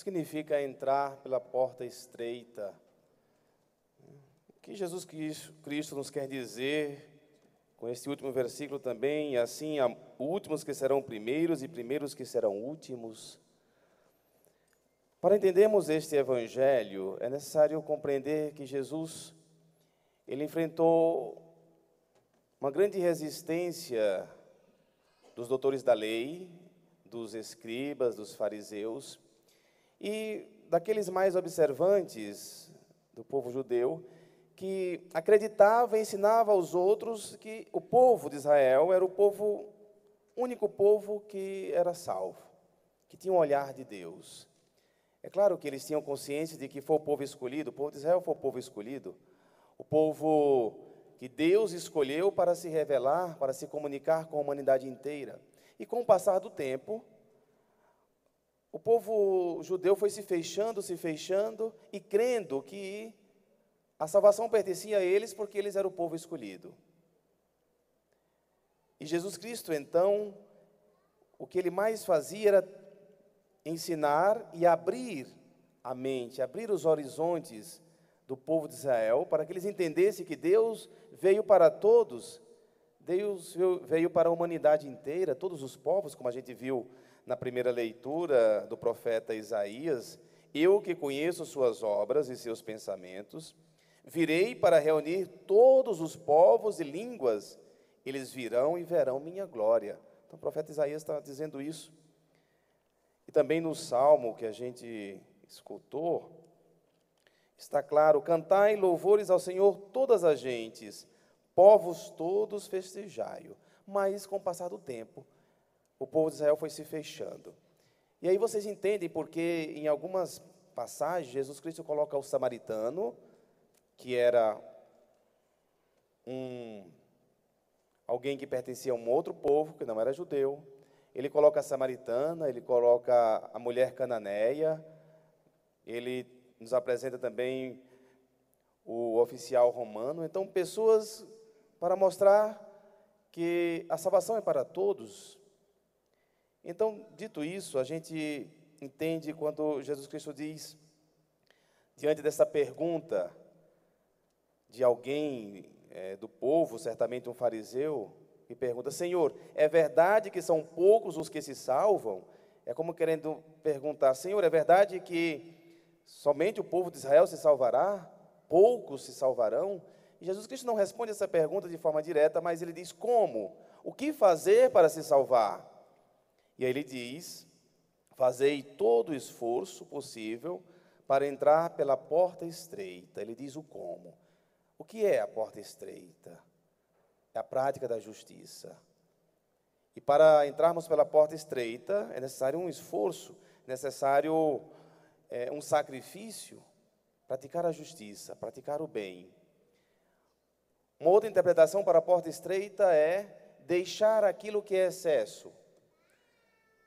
significa entrar pela porta estreita? O que Jesus Cristo nos quer dizer com este último versículo também? Assim, últimos que serão primeiros e primeiros que serão últimos. Para entendermos este evangelho, é necessário compreender que Jesus ele enfrentou uma grande resistência dos doutores da lei, dos escribas, dos fariseus e daqueles mais observantes do povo judeu que acreditava e ensinava aos outros que o povo de Israel era o povo único povo que era salvo, que tinha um olhar de Deus. É claro que eles tinham consciência de que foi o povo escolhido, o povo de Israel foi o povo escolhido, o povo que Deus escolheu para se revelar, para se comunicar com a humanidade inteira. E com o passar do tempo, o povo judeu foi se fechando, se fechando e crendo que a salvação pertencia a eles porque eles eram o povo escolhido. E Jesus Cristo, então, o que ele mais fazia era ensinar e abrir a mente, abrir os horizontes do povo de Israel, para que eles entendessem que Deus veio para todos, Deus veio para a humanidade inteira, todos os povos, como a gente viu na primeira leitura do profeta Isaías, eu que conheço suas obras e seus pensamentos, virei para reunir todos os povos e línguas, eles virão e verão minha glória. Então o profeta Isaías está dizendo isso. E também no salmo que a gente escutou, está claro: cantai louvores ao Senhor todas as gentes, povos todos festejai-o. Mas com o passar do tempo, o povo de Israel foi se fechando. E aí vocês entendem porque em algumas passagens Jesus Cristo coloca o samaritano, que era um alguém que pertencia a um outro povo, que não era judeu. Ele coloca a samaritana, ele coloca a mulher cananeia, ele nos apresenta também o oficial romano. Então, pessoas para mostrar que a salvação é para todos, então, dito isso, a gente entende quando Jesus Cristo diz, diante dessa pergunta de alguém é, do povo, certamente um fariseu, que pergunta: Senhor, é verdade que são poucos os que se salvam? É como querendo perguntar: Senhor, é verdade que somente o povo de Israel se salvará? Poucos se salvarão? E Jesus Cristo não responde essa pergunta de forma direta, mas ele diz: Como? O que fazer para se salvar? E aí ele diz: Fazei todo o esforço possível para entrar pela porta estreita. Ele diz o como. O que é a porta estreita? É a prática da justiça. E para entrarmos pela porta estreita, é necessário um esforço, necessário é, um sacrifício, praticar a justiça, praticar o bem. Uma outra interpretação para a porta estreita é deixar aquilo que é excesso,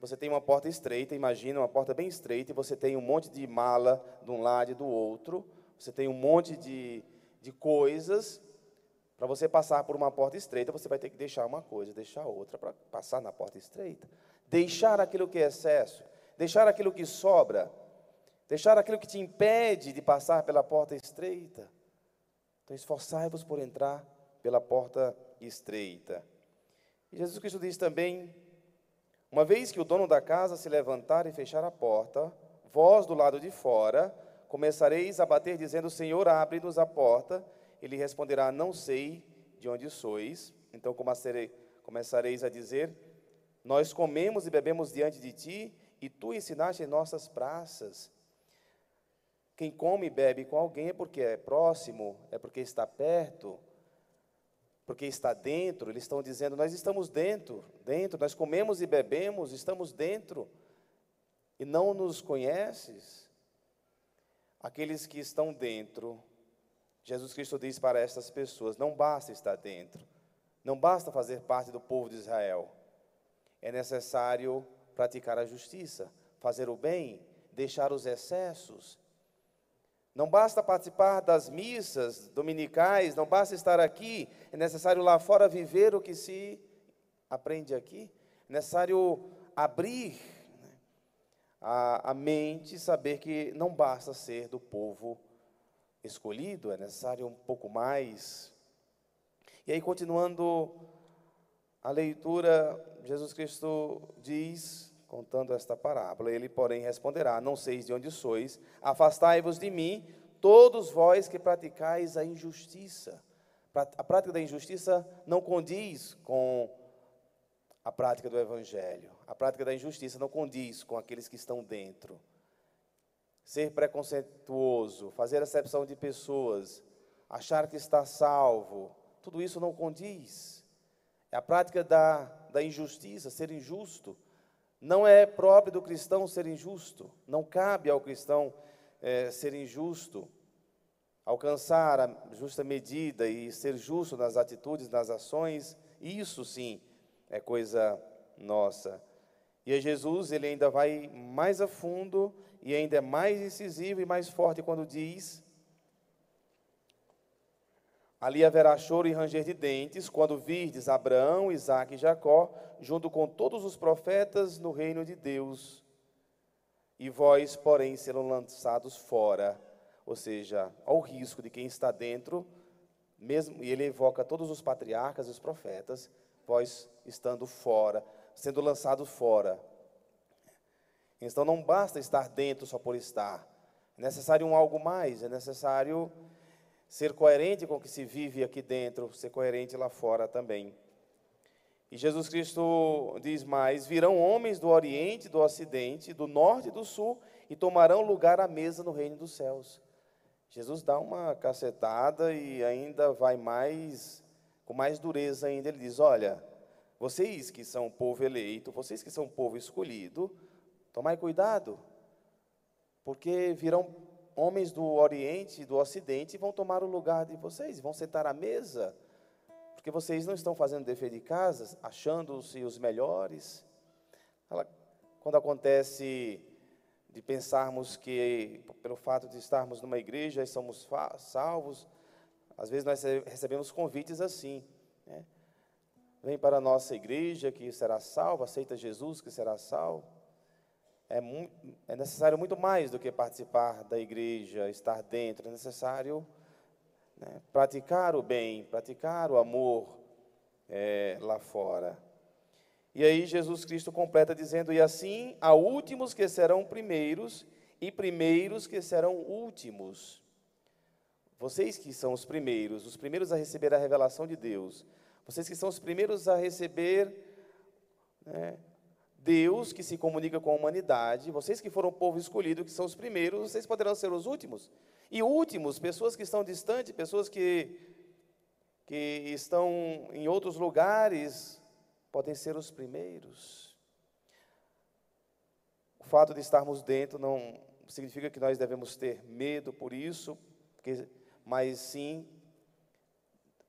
você tem uma porta estreita, imagina uma porta bem estreita, e você tem um monte de mala de um lado e do outro, você tem um monte de, de coisas. Para você passar por uma porta estreita, você vai ter que deixar uma coisa, deixar outra para passar na porta estreita. Deixar aquilo que é excesso, deixar aquilo que sobra, deixar aquilo que te impede de passar pela porta estreita. Então, esforçai-vos por entrar pela porta estreita. E Jesus Cristo diz também uma vez que o dono da casa se levantar e fechar a porta, vós do lado de fora começareis a bater, dizendo: Senhor, abre-nos a porta. Ele responderá: Não sei de onde sois. Então começareis a dizer: Nós comemos e bebemos diante de ti, e tu ensinaste em nossas praças. Quem come e bebe com alguém é porque é próximo, é porque está perto porque está dentro, eles estão dizendo: nós estamos dentro, dentro, nós comemos e bebemos, estamos dentro, e não nos conheces? Aqueles que estão dentro, Jesus Cristo diz para estas pessoas: não basta estar dentro, não basta fazer parte do povo de Israel, é necessário praticar a justiça, fazer o bem, deixar os excessos, não basta participar das missas dominicais, não basta estar aqui, é necessário lá fora viver o que se aprende aqui, é necessário abrir, né? a, a mente saber que não basta ser do povo escolhido, é necessário um pouco mais. E aí, continuando a leitura, Jesus Cristo diz, contando esta parábola, ele, porém, responderá: Não sei de onde sois, afastai-vos de mim, todos vós que praticais a injustiça. A prática da injustiça não condiz com a prática do evangelho. A prática da injustiça não condiz com aqueles que estão dentro. Ser preconceituoso, fazer acepção de pessoas, achar que está salvo, tudo isso não condiz. É a prática da, da injustiça, ser injusto. Não é próprio do cristão ser injusto. Não cabe ao cristão é, ser injusto. Alcançar a justa medida e ser justo nas atitudes, nas ações, isso sim é coisa nossa. E Jesus, ele ainda vai mais a fundo e ainda é mais incisivo e mais forte quando diz: Ali haverá choro e ranger de dentes, quando virdes Abraão, Isaque e Jacó, junto com todos os profetas no reino de Deus. E vós, porém, serão lançados fora. Ou seja, ao risco de quem está dentro, mesmo, e ele evoca todos os patriarcas e os profetas, vós estando fora, sendo lançado fora. Então não basta estar dentro só por estar. É necessário um algo mais, é necessário ser coerente com o que se vive aqui dentro, ser coerente lá fora também. E Jesus Cristo diz mais: virão homens do Oriente, do Ocidente, do Norte e do Sul e tomarão lugar à mesa no reino dos céus. Jesus dá uma cacetada e ainda vai mais, com mais dureza ainda. Ele diz: olha, vocês que são povo eleito, vocês que são povo escolhido, tomai cuidado, porque virão homens do Oriente e do Ocidente vão tomar o lugar de vocês, vão sentar à mesa, porque vocês não estão fazendo dever de casa, achando-se os melhores. Quando acontece de pensarmos que, pelo fato de estarmos numa igreja e somos salvos, às vezes nós recebemos convites assim, né? Vem para a nossa igreja que será salvo, aceita Jesus que será salvo. É, é necessário muito mais do que participar da igreja, estar dentro, é necessário né, praticar o bem, praticar o amor é, lá fora. E aí Jesus Cristo completa dizendo: E assim há últimos que serão primeiros, e primeiros que serão últimos. Vocês que são os primeiros, os primeiros a receber a revelação de Deus, vocês que são os primeiros a receber né, Deus que se comunica com a humanidade, vocês que foram o povo escolhido, que são os primeiros, vocês poderão ser os últimos. E últimos, pessoas que estão distantes, pessoas que, que estão em outros lugares, podem ser os primeiros. O fato de estarmos dentro não significa que nós devemos ter medo por isso, porque, mas sim,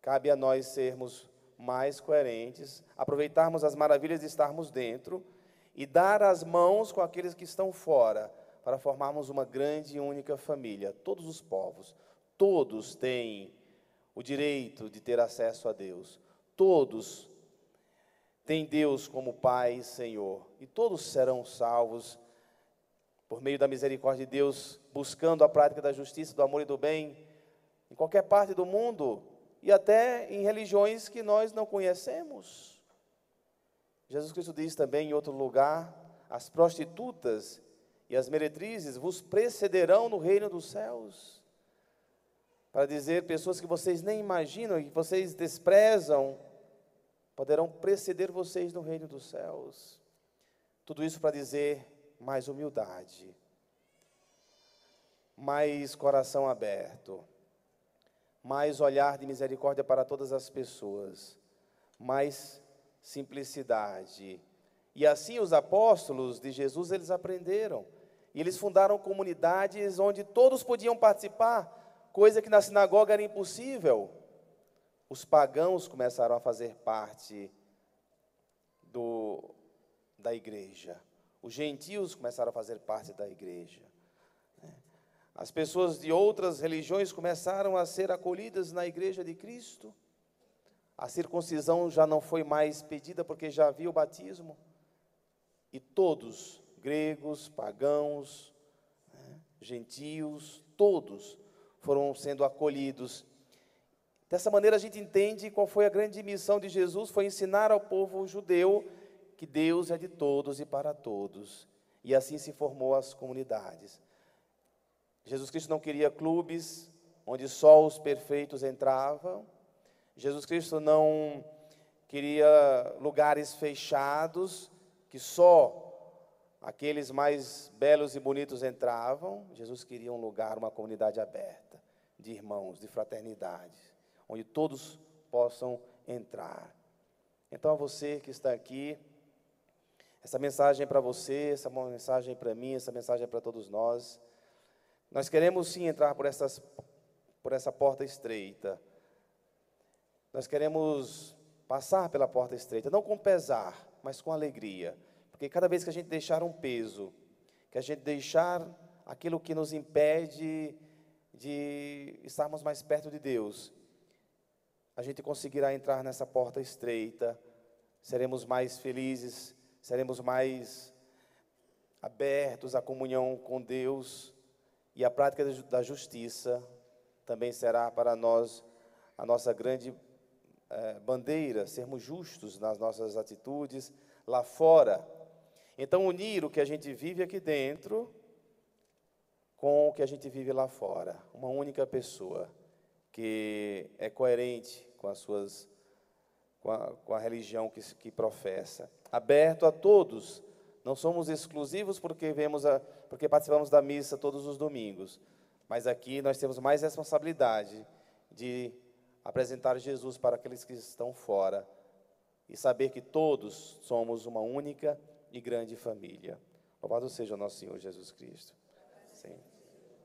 cabe a nós sermos mais coerentes, aproveitarmos as maravilhas de estarmos dentro e dar as mãos com aqueles que estão fora, para formarmos uma grande e única família. Todos os povos, todos têm o direito de ter acesso a Deus. Todos têm Deus como Pai e Senhor, e todos serão salvos por meio da misericórdia de Deus, buscando a prática da justiça, do amor e do bem, em qualquer parte do mundo, e até em religiões que nós não conhecemos. Jesus Cristo diz também em outro lugar: as prostitutas e as meretrizes vos precederão no reino dos céus. Para dizer, pessoas que vocês nem imaginam e que vocês desprezam, poderão preceder vocês no reino dos céus. Tudo isso para dizer mais humildade, mais coração aberto mais olhar de misericórdia para todas as pessoas, mais simplicidade. E assim os apóstolos de Jesus, eles aprenderam. E eles fundaram comunidades onde todos podiam participar, coisa que na sinagoga era impossível. Os pagãos começaram a fazer parte do, da igreja. Os gentios começaram a fazer parte da igreja. As pessoas de outras religiões começaram a ser acolhidas na igreja de Cristo. A circuncisão já não foi mais pedida porque já havia o batismo. E todos gregos, pagãos, né, gentios, todos foram sendo acolhidos. Dessa maneira a gente entende qual foi a grande missão de Jesus, foi ensinar ao povo judeu que Deus é de todos e para todos. E assim se formou as comunidades. Jesus Cristo não queria clubes onde só os perfeitos entravam. Jesus Cristo não queria lugares fechados que só aqueles mais belos e bonitos entravam. Jesus queria um lugar, uma comunidade aberta, de irmãos, de fraternidade, onde todos possam entrar. Então, a você que está aqui, essa mensagem é para você, essa mensagem é para mim, essa mensagem é para todos nós. Nós queremos sim entrar por, essas, por essa porta estreita. Nós queremos passar pela porta estreita, não com pesar, mas com alegria. Porque cada vez que a gente deixar um peso, que a gente deixar aquilo que nos impede de estarmos mais perto de Deus, a gente conseguirá entrar nessa porta estreita, seremos mais felizes, seremos mais abertos à comunhão com Deus e a prática da justiça também será para nós a nossa grande é, bandeira, sermos justos nas nossas atitudes lá fora. Então, unir o que a gente vive aqui dentro com o que a gente vive lá fora. Uma única pessoa que é coerente com as suas com a, com a religião que, que professa. Aberto a todos. Não somos exclusivos porque vemos a, porque participamos da missa todos os domingos. Mas aqui nós temos mais responsabilidade de apresentar Jesus para aqueles que estão fora e saber que todos somos uma única e grande família. Louvado seja o nosso Senhor Jesus Cristo.